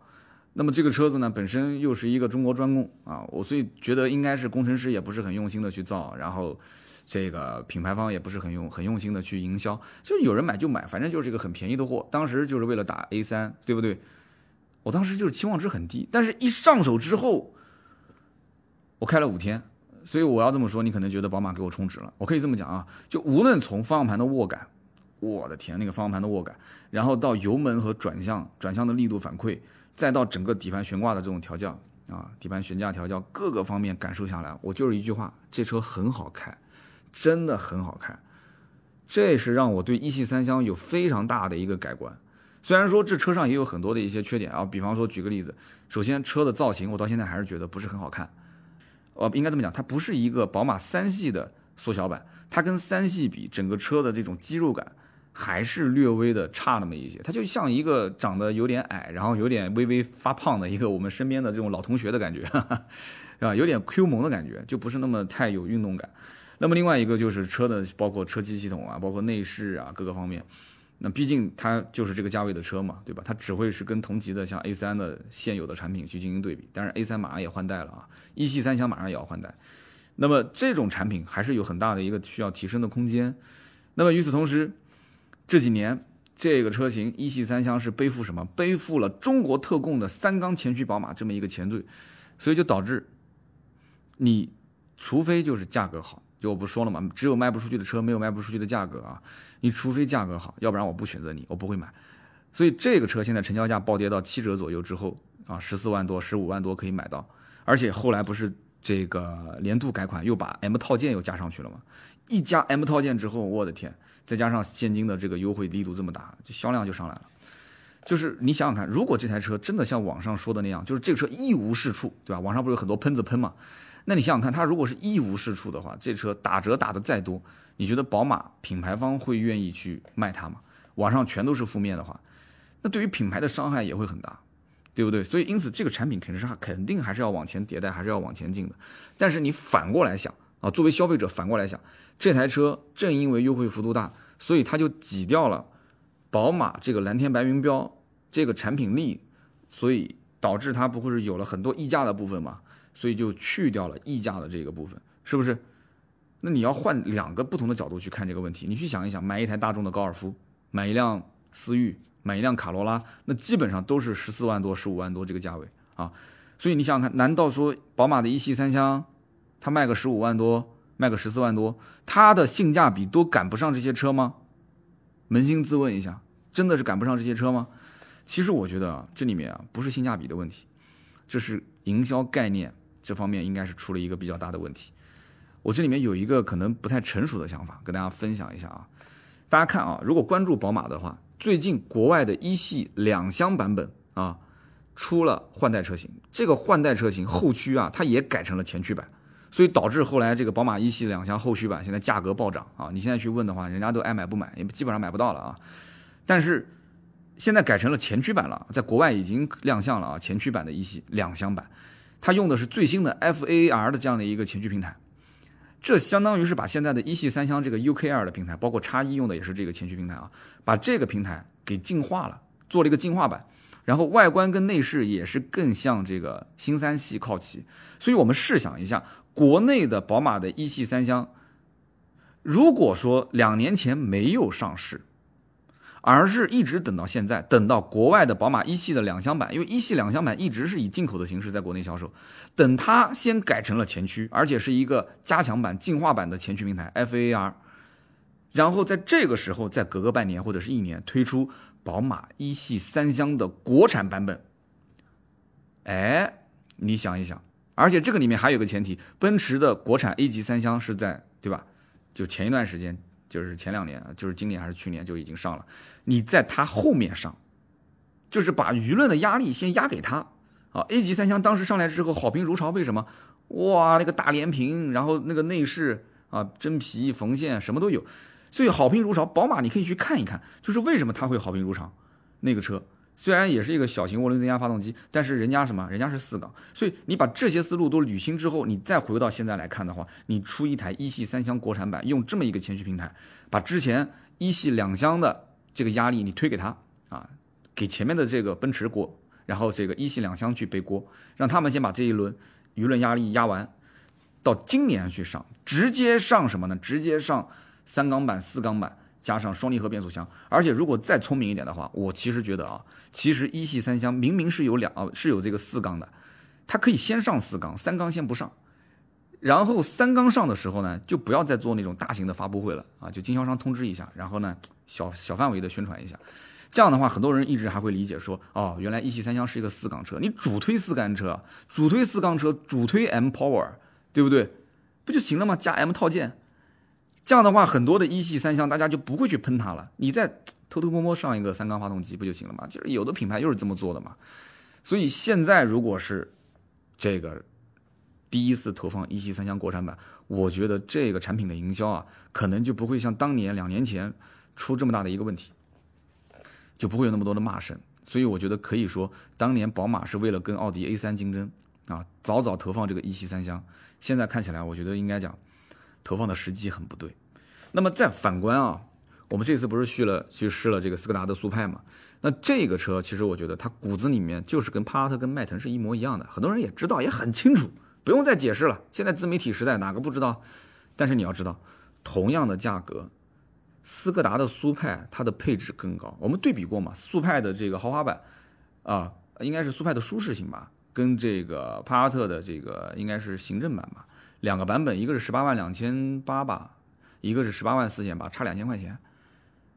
那么这个车子呢，本身又是一个中国专供啊，我所以觉得应该是工程师也不是很用心的去造，然后这个品牌方也不是很用很用心的去营销，就有人买就买，反正就是一个很便宜的货。当时就是为了打 A 三，对不对？我当时就是期望值很低，但是一上手之后，我开了五天。所以我要这么说，你可能觉得宝马给我充值了。我可以这么讲啊，就无论从方向盘的握感，我的天，那个方向盘的握感，然后到油门和转向转向的力度反馈，再到整个底盘悬挂的这种调教啊，底盘悬架调教各个方面感受下来，我就是一句话，这车很好开，真的很好开。这是让我对一系三厢有非常大的一个改观。虽然说这车上也有很多的一些缺点啊，比方说举个例子，首先车的造型，我到现在还是觉得不是很好看。呃，应该这么讲，它不是一个宝马三系的缩小版，它跟三系比，整个车的这种肌肉感还是略微的差那么一些。它就像一个长得有点矮，然后有点微微发胖的一个我们身边的这种老同学的感觉，是 吧？有点 Q 萌的感觉，就不是那么太有运动感。那么另外一个就是车的，包括车机系统啊，包括内饰啊，各个方面。那毕竟它就是这个价位的车嘛，对吧？它只会是跟同级的像 A3 的现有的产品去进行对比。但是 A3 马上也换代了啊，一系三厢马上也要换代。那么这种产品还是有很大的一个需要提升的空间。那么与此同时，这几年这个车型一系三厢是背负什么？背负了中国特供的三缸前驱宝马这么一个前缀，所以就导致你除非就是价格好，就我不说了嘛，只有卖不出去的车，没有卖不出去的价格啊。你除非价格好，要不然我不选择你，我不会买。所以这个车现在成交价暴跌到七折左右之后啊，十四万多、十五万多可以买到，而且后来不是这个年度改款又把 M 套件又加上去了吗？一加 M 套件之后，我的天！再加上现金的这个优惠力度这么大，就销量就上来了。就是你想想看，如果这台车真的像网上说的那样，就是这个车一无是处，对吧？网上不是有很多喷子喷嘛？那你想想看，它如果是一无是处的话，这车打折打的再多，你觉得宝马品牌方会愿意去卖它吗？网上全都是负面的话，那对于品牌的伤害也会很大，对不对？所以因此这个产品肯定是肯定还是要往前迭代，还是要往前进的。但是你反过来想啊，作为消费者反过来想。这台车正因为优惠幅度大，所以它就挤掉了宝马这个蓝天白云标这个产品力，所以导致它不会是有了很多溢价的部分嘛？所以就去掉了溢价的这个部分，是不是？那你要换两个不同的角度去看这个问题，你去想一想，买一台大众的高尔夫，买一辆思域，买一辆卡罗拉，那基本上都是十四万多、十五万多这个价位啊。所以你想想看，难道说宝马的一系三厢，它卖个十五万多？卖个十四万多，它的性价比都赶不上这些车吗？扪心自问一下，真的是赶不上这些车吗？其实我觉得啊，这里面啊不是性价比的问题，这是营销概念这方面应该是出了一个比较大的问题。我这里面有一个可能不太成熟的想法，跟大家分享一下啊。大家看啊，如果关注宝马的话，最近国外的一系两厢版本啊出了换代车型，这个换代车型后驱啊，它也改成了前驱版。所以导致后来这个宝马一系两厢后驱版现在价格暴涨啊！你现在去问的话，人家都爱买不买，也基本上买不到了啊。但是现在改成了前驱版了，在国外已经亮相了啊！前驱版的一系两厢版，它用的是最新的 FAR 的这样的一个前驱平台，这相当于是把现在的一系三厢这个 UKR 的平台，包括叉一用的也是这个前驱平台啊，把这个平台给进化了，做了一个进化版，然后外观跟内饰也是更向这个新三系靠齐。所以我们试想一下。国内的宝马的一系三厢，如果说两年前没有上市，而是一直等到现在，等到国外的宝马一系的两厢版，因为一系两厢版一直是以进口的形式在国内销售，等它先改成了前驱，而且是一个加强版、进化版的前驱平台 FAR，然后在这个时候再隔个半年或者是一年推出宝马一系三厢的国产版本，哎，你想一想。而且这个里面还有个前提，奔驰的国产 A 级三厢是在对吧？就前一段时间，就是前两年，就是今年还是去年就已经上了。你在它后面上，就是把舆论的压力先压给他啊。A 级三厢当时上来之后好评如潮，为什么？哇，那个大连屏，然后那个内饰啊，真皮缝线什么都有，所以好评如潮。宝马你可以去看一看，就是为什么它会好评如潮，那个车。虽然也是一个小型涡轮增压发动机，但是人家什么？人家是四缸，所以你把这些思路都捋清之后，你再回到现在来看的话，你出一台一系三厢国产版，用这么一个前驱平台，把之前一系两厢的这个压力你推给他啊，给前面的这个奔驰锅，然后这个一系两厢去背锅，让他们先把这一轮舆论压力压完，到今年去上，直接上什么呢？直接上三缸版、四缸版。加上双离合变速箱，而且如果再聪明一点的话，我其实觉得啊，其实一系三厢明明是有两啊是有这个四缸的，它可以先上四缸，三缸先不上，然后三缸上的时候呢，就不要再做那种大型的发布会了啊，就经销商通知一下，然后呢小小范围的宣传一下，这样的话，很多人一直还会理解说，哦，原来一系三厢是一个四缸车，你主推四缸车，主推四缸车，主推 M Power，对不对？不就行了吗？加 M 套件。这样的话，很多的一系三厢大家就不会去喷它了。你再偷偷摸摸上一个三缸发动机不就行了吗？就是有的品牌又是这么做的嘛。所以现在如果是这个第一次投放一系三厢国产版，我觉得这个产品的营销啊，可能就不会像当年两年前出这么大的一个问题，就不会有那么多的骂声。所以我觉得可以说，当年宝马是为了跟奥迪 A 三竞争啊，早早投放这个一系三厢。现在看起来，我觉得应该讲。投放的时机很不对，那么再反观啊，我们这次不是去了去试了这个斯柯达的速派嘛？那这个车其实我觉得它骨子里面就是跟帕萨特跟迈腾是一模一样的，很多人也知道也很清楚，不用再解释了。现在自媒体时代哪个不知道？但是你要知道，同样的价格，斯柯达的速派它的配置更高。我们对比过嘛，速派的这个豪华版啊，应该是速派的舒适型吧，跟这个帕萨特的这个应该是行政版吧，两个版本，一个是十八万两千八吧，一个是十八万四千八，差两千块钱。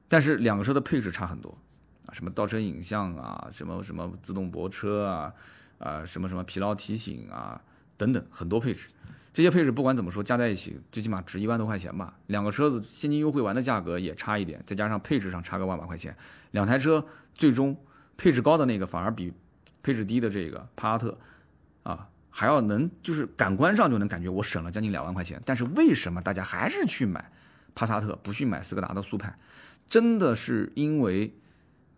但是两个车的配置差很多啊，什么倒车影像啊，什么什么自动泊车啊，啊什么什么疲劳提醒啊等等很多配置。这些配置不管怎么说加在一起，最起码值一万多块钱吧。两个车子现金优惠完的价格也差一点，再加上配置上差个万把块钱，两台车最终配置高的那个反而比配置低的这个帕萨特啊还要能就是感官上就能感觉我省了将近两万块钱。但是为什么大家还是去买帕萨特，不去买斯柯达的速派？真的是因为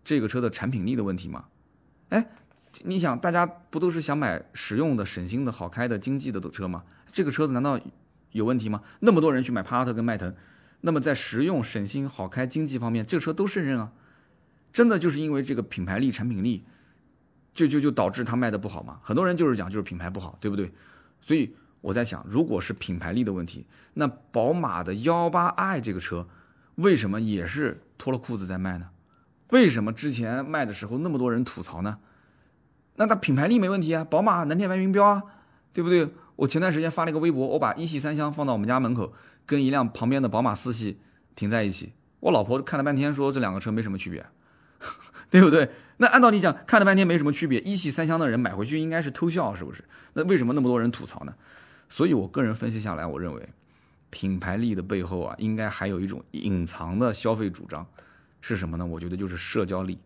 这个车的产品力的问题吗？哎，你想大家不都是想买实用的、省心的、好开的、经济的车吗？这个车子难道有问题吗？那么多人去买帕萨特跟迈腾，那么在实用、省心、好开、经济方面，这个车都胜任啊！真的就是因为这个品牌力、产品力，就就就导致它卖的不好嘛？很多人就是讲就是品牌不好，对不对？所以我在想，如果是品牌力的问题，那宝马的幺八 i 这个车为什么也是脱了裤子在卖呢？为什么之前卖的时候那么多人吐槽呢？那它品牌力没问题啊，宝马蓝天白云标啊，对不对？我前段时间发了一个微博，我把一系三厢放到我们家门口，跟一辆旁边的宝马四系停在一起。我老婆看了半天，说这两个车没什么区别，对不对？那按道理讲，看了半天没什么区别，一系三厢的人买回去应该是偷笑，是不是？那为什么那么多人吐槽呢？所以我个人分析下来，我认为品牌力的背后啊，应该还有一种隐藏的消费主张，是什么呢？我觉得就是社交力，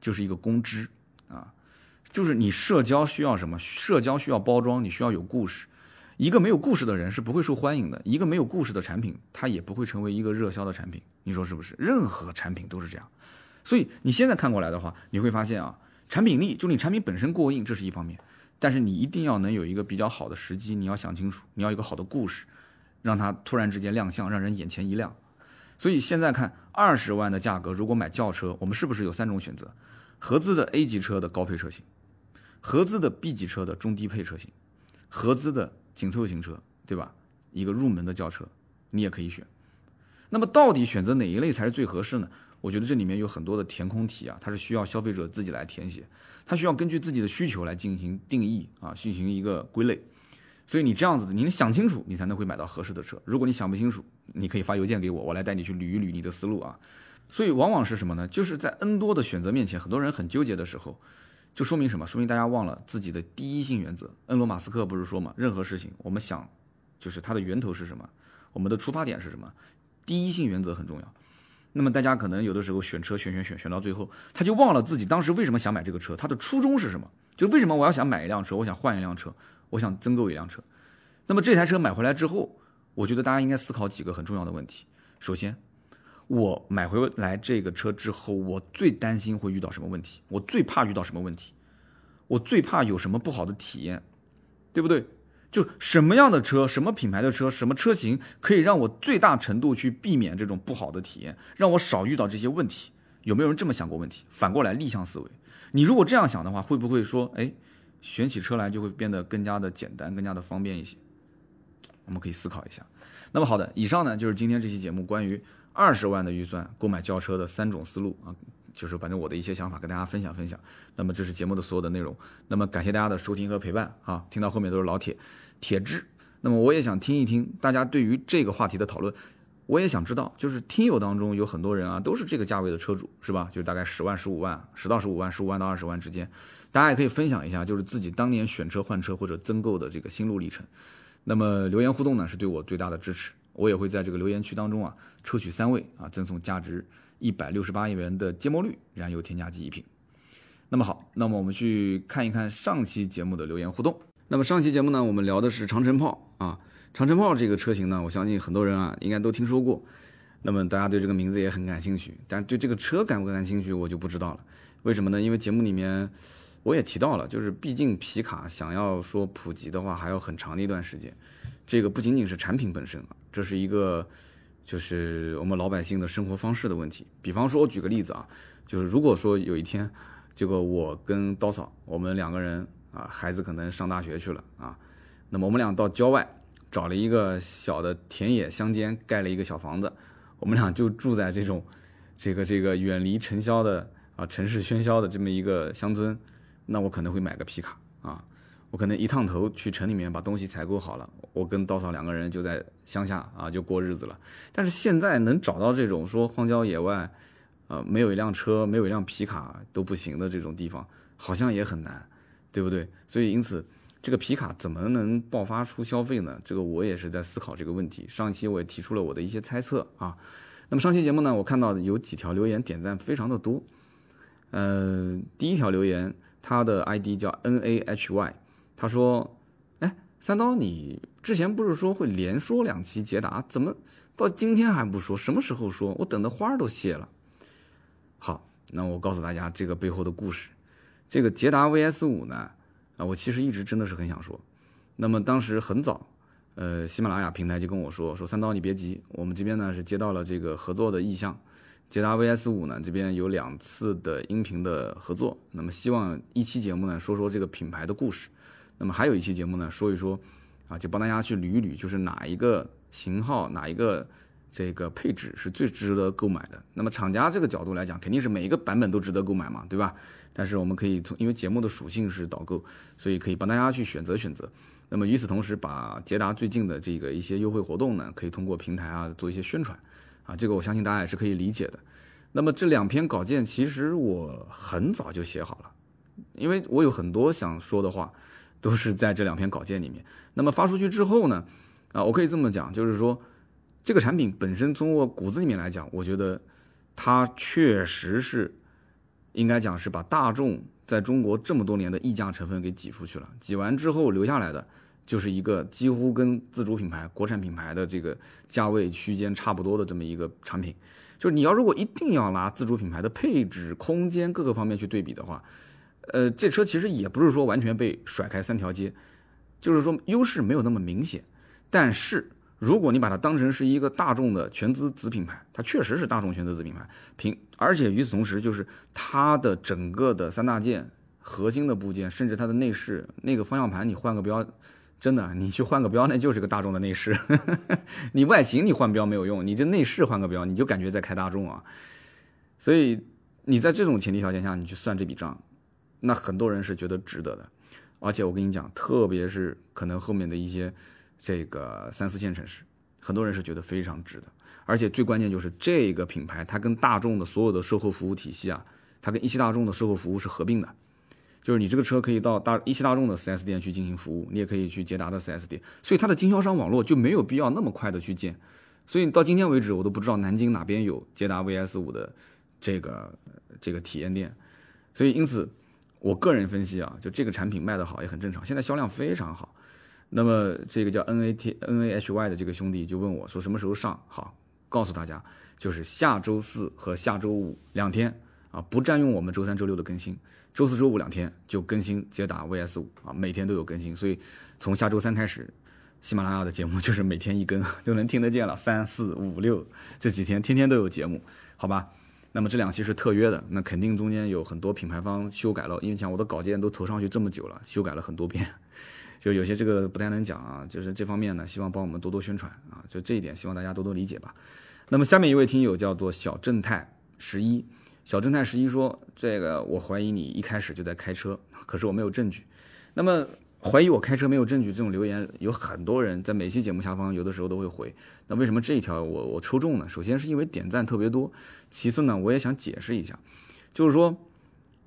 就是一个公知啊。就是你社交需要什么？社交需要包装，你需要有故事。一个没有故事的人是不会受欢迎的，一个没有故事的产品，它也不会成为一个热销的产品。你说是不是？任何产品都是这样。所以你现在看过来的话，你会发现啊，产品力就你产品本身过硬，这是一方面，但是你一定要能有一个比较好的时机，你要想清楚，你要一个好的故事，让它突然之间亮相，让人眼前一亮。所以现在看二十万的价格，如果买轿车，我们是不是有三种选择？合资的 A 级车的高配车型。合资的 B 级车的中低配车型，合资的紧凑型车，对吧？一个入门的轿车，你也可以选。那么到底选择哪一类才是最合适呢？我觉得这里面有很多的填空题啊，它是需要消费者自己来填写，它需要根据自己的需求来进行定义啊，进行一个归类。所以你这样子的，你能想清楚，你才能会买到合适的车。如果你想不清楚，你可以发邮件给我，我来带你去捋一捋你的思路啊。所以往往是什么呢？就是在 N 多的选择面前，很多人很纠结的时候。就说明什么？说明大家忘了自己的第一性原则。恩罗马斯克不是说嘛，任何事情我们想，就是它的源头是什么，我们的出发点是什么？第一性原则很重要。那么大家可能有的时候选车选选选选到最后，他就忘了自己当时为什么想买这个车，他的初衷是什么？就为什么我要想买一辆车，我想换一辆车，我想增购一辆车。那么这台车买回来之后，我觉得大家应该思考几个很重要的问题。首先，我买回来这个车之后，我最担心会遇到什么问题？我最怕遇到什么问题？我最怕有什么不好的体验，对不对？就什么样的车、什么品牌的车、什么车型可以让我最大程度去避免这种不好的体验，让我少遇到这些问题？有没有人这么想过问题？反过来逆向思维，你如果这样想的话，会不会说，哎，选起车来就会变得更加的简单、更加的方便一些？我们可以思考一下。那么好的，以上呢就是今天这期节目关于。二十万的预算购买轿车的三种思路啊，就是反正我的一些想法跟大家分享分享。那么这是节目的所有的内容。那么感谢大家的收听和陪伴啊，听到后面都是老铁铁质。那么我也想听一听大家对于这个话题的讨论，我也想知道，就是听友当中有很多人啊，都是这个价位的车主是吧？就是大概十万、十五万、十到十五万、十五万到二十万之间，大家也可以分享一下，就是自己当年选车换车或者增购的这个心路历程。那么留言互动呢，是对我最大的支持。我也会在这个留言区当中啊，抽取三位啊，赠送价值一百六十八元的芥末绿燃油添加剂一瓶。那么好，那么我们去看一看上期节目的留言互动。那么上期节目呢，我们聊的是长城炮啊，长城炮这个车型呢，我相信很多人啊应该都听说过。那么大家对这个名字也很感兴趣，但是对这个车感不感兴趣，我就不知道了。为什么呢？因为节目里面我也提到了，就是毕竟皮卡想要说普及的话，还有很长的一段时间。这个不仅仅是产品本身啊，这是一个，就是我们老百姓的生活方式的问题。比方说，我举个例子啊，就是如果说有一天，这个我跟刀嫂，我们两个人啊，孩子可能上大学去了啊，那么我们俩到郊外找了一个小的田野乡间，盖了一个小房子，我们俩就住在这种这个这个远离尘嚣的啊城市喧嚣的这么一个乡村，那我可能会买个皮卡啊，我可能一趟头去城里面把东西采购好了，我跟刀嫂两个人就在乡下啊就过日子了。但是现在能找到这种说荒郊野外，呃没有一辆车没有一辆皮卡都不行的这种地方，好像也很难，对不对？所以因此。这个皮卡怎么能爆发出消费呢？这个我也是在思考这个问题。上一期我也提出了我的一些猜测啊。那么上期节目呢，我看到有几条留言点赞非常的多。呃，第一条留言，他的 ID 叫 N A H Y，他说：“哎，三刀，你之前不是说会连说两期捷达，怎么到今天还不说？什么时候说？我等的花儿都谢了。”好，那我告诉大家这个背后的故事。这个捷达 VS 五呢？啊，我其实一直真的是很想说，那么当时很早，呃，喜马拉雅平台就跟我说，说三刀你别急，我们这边呢是接到了这个合作的意向，捷达 VS 五呢这边有两次的音频的合作，那么希望一期节目呢说说这个品牌的故事，那么还有一期节目呢说一说，啊，就帮大家去捋一捋，就是哪一个型号哪一个这个配置是最值得购买的，那么厂家这个角度来讲，肯定是每一个版本都值得购买嘛，对吧？但是我们可以从，因为节目的属性是导购，所以可以帮大家去选择选择。那么与此同时，把捷达最近的这个一些优惠活动呢，可以通过平台啊做一些宣传，啊，这个我相信大家也是可以理解的。那么这两篇稿件其实我很早就写好了，因为我有很多想说的话，都是在这两篇稿件里面。那么发出去之后呢，啊，我可以这么讲，就是说这个产品本身从我骨子里面来讲，我觉得它确实是。应该讲是把大众在中国这么多年的溢价成分给挤出去了，挤完之后留下来的就是一个几乎跟自主品牌、国产品牌的这个价位区间差不多的这么一个产品。就是你要如果一定要拿自主品牌的配置、空间各个方面去对比的话，呃，这车其实也不是说完全被甩开三条街，就是说优势没有那么明显，但是。如果你把它当成是一个大众的全资子品牌，它确实是大众全资子品牌，平而且与此同时，就是它的整个的三大件核心的部件，甚至它的内饰那个方向盘，你换个标，真的你去换个标，那就是个大众的内饰。你外形你换标没有用，你这内饰换个标，你就感觉在开大众啊。所以你在这种前提条件下，你去算这笔账，那很多人是觉得值得的。而且我跟你讲，特别是可能后面的一些。这个三四线城市，很多人是觉得非常值的，而且最关键就是这个品牌，它跟大众的所有的售后服务体系啊，它跟一汽大众的售后服务是合并的，就是你这个车可以到大一汽大众的 4S 店去进行服务，你也可以去捷达的 4S 店，所以它的经销商网络就没有必要那么快的去建，所以到今天为止，我都不知道南京哪边有捷达 VS 五的这个这个体验店，所以因此，我个人分析啊，就这个产品卖得好也很正常，现在销量非常好。那么这个叫 N A T N A H Y 的这个兄弟就问我说什么时候上？好，告诉大家，就是下周四和下周五两天啊，不占用我们周三、周六的更新。周四周五两天就更新捷达 VS 五啊，每天都有更新。所以从下周三开始，喜马拉雅的节目就是每天一更就能听得见了。三四五六这几天天天都有节目，好吧？那么这两期是特约的，那肯定中间有很多品牌方修改了，因为像我的稿件都投上去这么久了，修改了很多遍。就有些这个不太能讲啊，就是这方面呢，希望帮我们多多宣传啊，就这一点，希望大家多多理解吧。那么下面一位听友叫做小正太十一，小正太十一说：“这个我怀疑你一开始就在开车，可是我没有证据。”那么怀疑我开车没有证据这种留言，有很多人在每期节目下方有的时候都会回。那为什么这一条我我抽中呢？首先是因为点赞特别多，其次呢，我也想解释一下，就是说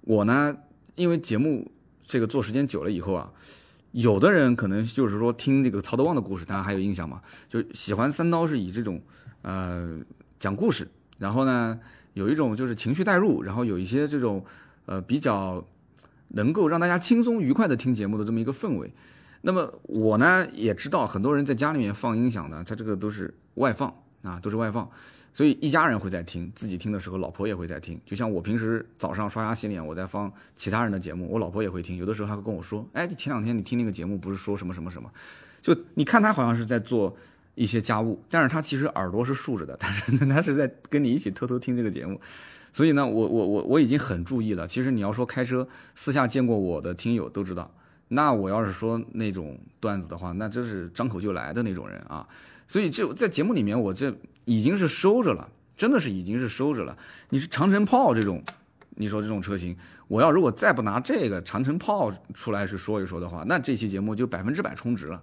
我呢，因为节目这个做时间久了以后啊。有的人可能就是说听这个曹德旺的故事，大家还有印象吗？就喜欢三刀是以这种，呃，讲故事，然后呢，有一种就是情绪代入，然后有一些这种，呃，比较能够让大家轻松愉快的听节目的这么一个氛围。那么我呢也知道，很多人在家里面放音响的，他这个都是外放啊，都是外放。所以一家人会在听，自己听的时候，老婆也会在听。就像我平时早上刷牙洗脸，我在放其他人的节目，我老婆也会听。有的时候还会跟我说：“哎，前两天你听那个节目，不是说什么什么什么？”就你看他好像是在做一些家务，但是他其实耳朵是竖着的，但是他是在跟你一起偷偷听这个节目。所以呢，我我我我已经很注意了。其实你要说开车，私下见过我的听友都知道，那我要是说那种段子的话，那真是张口就来的那种人啊。所以这在节目里面我这已经是收着了，真的是已经是收着了。你是长城炮这种，你说这种车型，我要如果再不拿这个长城炮出来是说一说的话，那这期节目就百分之百充值了。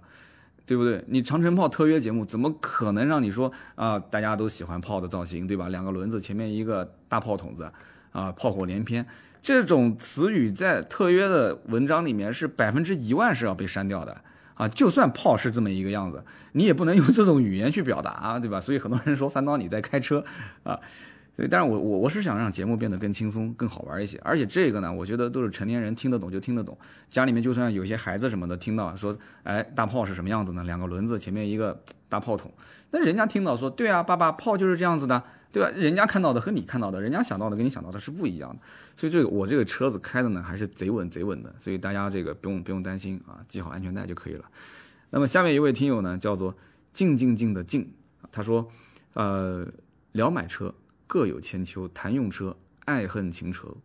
对不对？你长城炮特约节目怎么可能让你说啊？大家都喜欢炮的造型，对吧？两个轮子，前面一个大炮筒子，啊，炮火连篇，这种词语在特约的文章里面是百分之一万是要被删掉的啊！就算炮是这么一个样子，你也不能用 这种语言去表达，对吧？所以很多人说三刀你在开车啊。所以，但是我我我是想让节目变得更轻松、更好玩一些，而且这个呢，我觉得都是成年人听得懂就听得懂。家里面就算有些孩子什么的，听到说，哎，大炮是什么样子呢？两个轮子，前面一个大炮筒，那人家听到说，对啊，爸爸，炮就是这样子的，对吧？人家看到的和你看到的，人家想到的跟你想到的是不一样的。所以这个我这个车子开的呢，还是贼稳贼稳的，所以大家这个不用不用担心啊，系好安全带就可以了。那么下面一位听友呢，叫做静静静的静，他说，呃，聊买车。各有千秋，谈用车，爱恨情仇，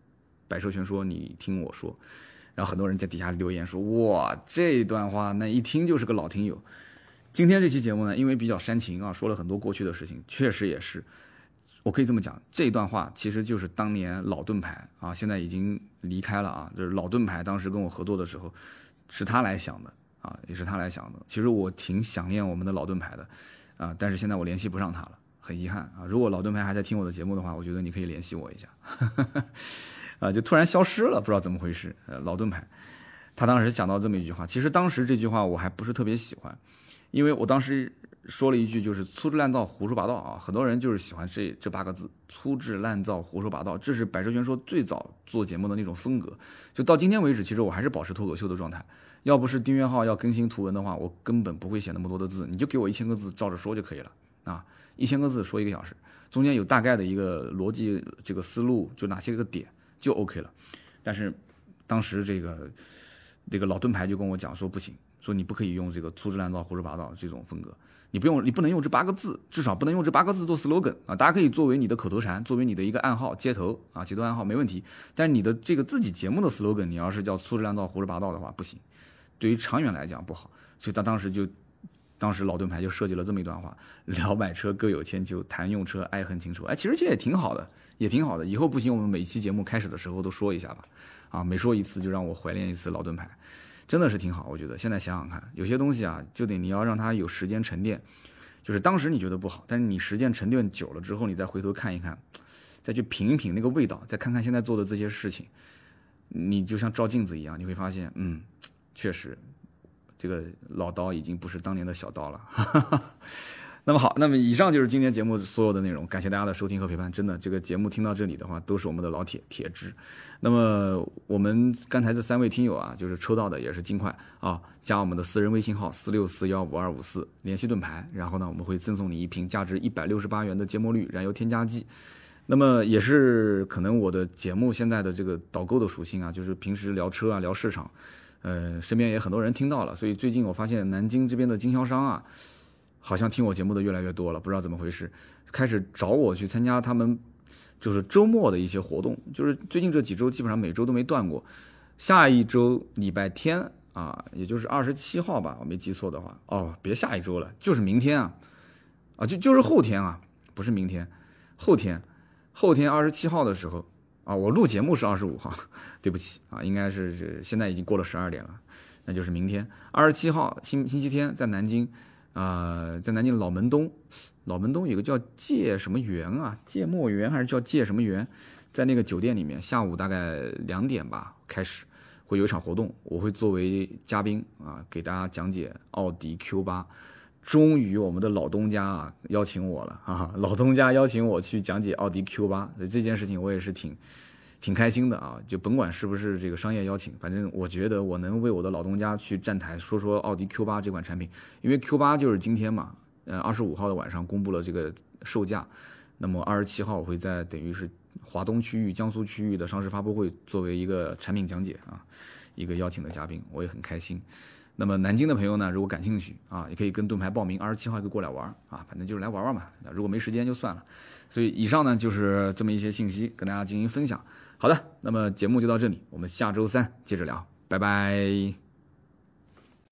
百车全说，你听我说。然后很多人在底下留言说：“哇，这段话那一听就是个老听友。”今天这期节目呢，因为比较煽情啊，说了很多过去的事情，确实也是。我可以这么讲，这段话其实就是当年老盾牌啊，现在已经离开了啊，就是老盾牌当时跟我合作的时候，是他来想的啊，也是他来想的。其实我挺想念我们的老盾牌的啊，但是现在我联系不上他了。很遗憾啊！如果老盾牌还在听我的节目的话，我觉得你可以联系我一下。啊，就突然消失了，不知道怎么回事。呃，老盾牌，他当时讲到这么一句话，其实当时这句话我还不是特别喜欢，因为我当时说了一句就是粗制滥造、胡说八道啊。很多人就是喜欢这这八个字：粗制滥造、胡说八道。这是百车全说最早做节目的那种风格。就到今天为止，其实我还是保持脱口秀的状态。要不是订阅号要更新图文的话，我根本不会写那么多的字。你就给我一千个字，照着说就可以了啊。一千个字说一个小时，中间有大概的一个逻辑，这个思路就哪些个点就 OK 了。但是当时这个这个老盾牌就跟我讲说不行，说你不可以用这个粗制滥造、胡说八道这种风格，你不用，你不能用这八个字，至少不能用这八个字做 slogan 啊。大家可以作为你的口头禅，作为你的一个暗号、接头啊、接头暗号没问题。但你的这个自己节目的 slogan，你要是叫粗制滥造、胡说八道的话不行，对于长远来讲不好。所以他当时就。当时老盾牌就设计了这么一段话：聊买车各有千秋，谈用车爱恨情仇。哎，其实这也挺好的，也挺好的。以后不行，我们每一期节目开始的时候都说一下吧。啊，每说一次就让我怀念一次老盾牌，真的是挺好。我觉得现在想想看，有些东西啊，就得你要让它有时间沉淀。就是当时你觉得不好，但是你时间沉淀久了之后，你再回头看一看，再去品一品那个味道，再看看现在做的这些事情，你就像照镜子一样，你会发现，嗯，确实。这个老刀已经不是当年的小刀了。那么好，那么以上就是今天节目所有的内容，感谢大家的收听和陪伴。真的，这个节目听到这里的话，都是我们的老铁铁汁。那么我们刚才这三位听友啊，就是抽到的也是尽快啊，加我们的私人微信号四六四幺五二五四联系盾牌，然后呢，我们会赠送你一瓶价值一百六十八元的芥末绿燃油添加剂。那么也是可能我的节目现在的这个导购的属性啊，就是平时聊车啊，聊市场。呃，身边也很多人听到了，所以最近我发现南京这边的经销商啊，好像听我节目的越来越多了，不知道怎么回事，开始找我去参加他们就是周末的一些活动，就是最近这几周基本上每周都没断过。下一周礼拜天啊，也就是二十七号吧，我没记错的话，哦，别下一周了，就是明天啊，啊，就就是后天啊，不是明天，后天，后天二十七号的时候。啊，我录节目是二十五号，对不起啊，应该是是现在已经过了十二点了，那就是明天二十七号星星期天在南京，啊，在南京老门东，老门东有个叫芥什么园啊，芥末园还是叫芥什么园，在那个酒店里面，下午大概两点吧开始会有一场活动，我会作为嘉宾啊，给大家讲解奥迪 Q 八。终于，我们的老东家啊邀请我了啊！老东家邀请我去讲解奥迪 Q 八，所以这件事情我也是挺挺开心的啊！就甭管是不是这个商业邀请，反正我觉得我能为我的老东家去站台说说奥迪 Q 八这款产品，因为 Q 八就是今天嘛，呃，二十五号的晚上公布了这个售价，那么二十七号我会在等于是华东区域、江苏区域的上市发布会作为一个产品讲解啊，一个邀请的嘉宾，我也很开心。那么南京的朋友呢，如果感兴趣啊，也可以跟盾牌报名，二十七号就过来玩啊，反正就是来玩玩嘛。如果没时间就算了。所以以上呢就是这么一些信息跟大家进行分享。好的，那么节目就到这里，我们下周三接着聊，拜拜。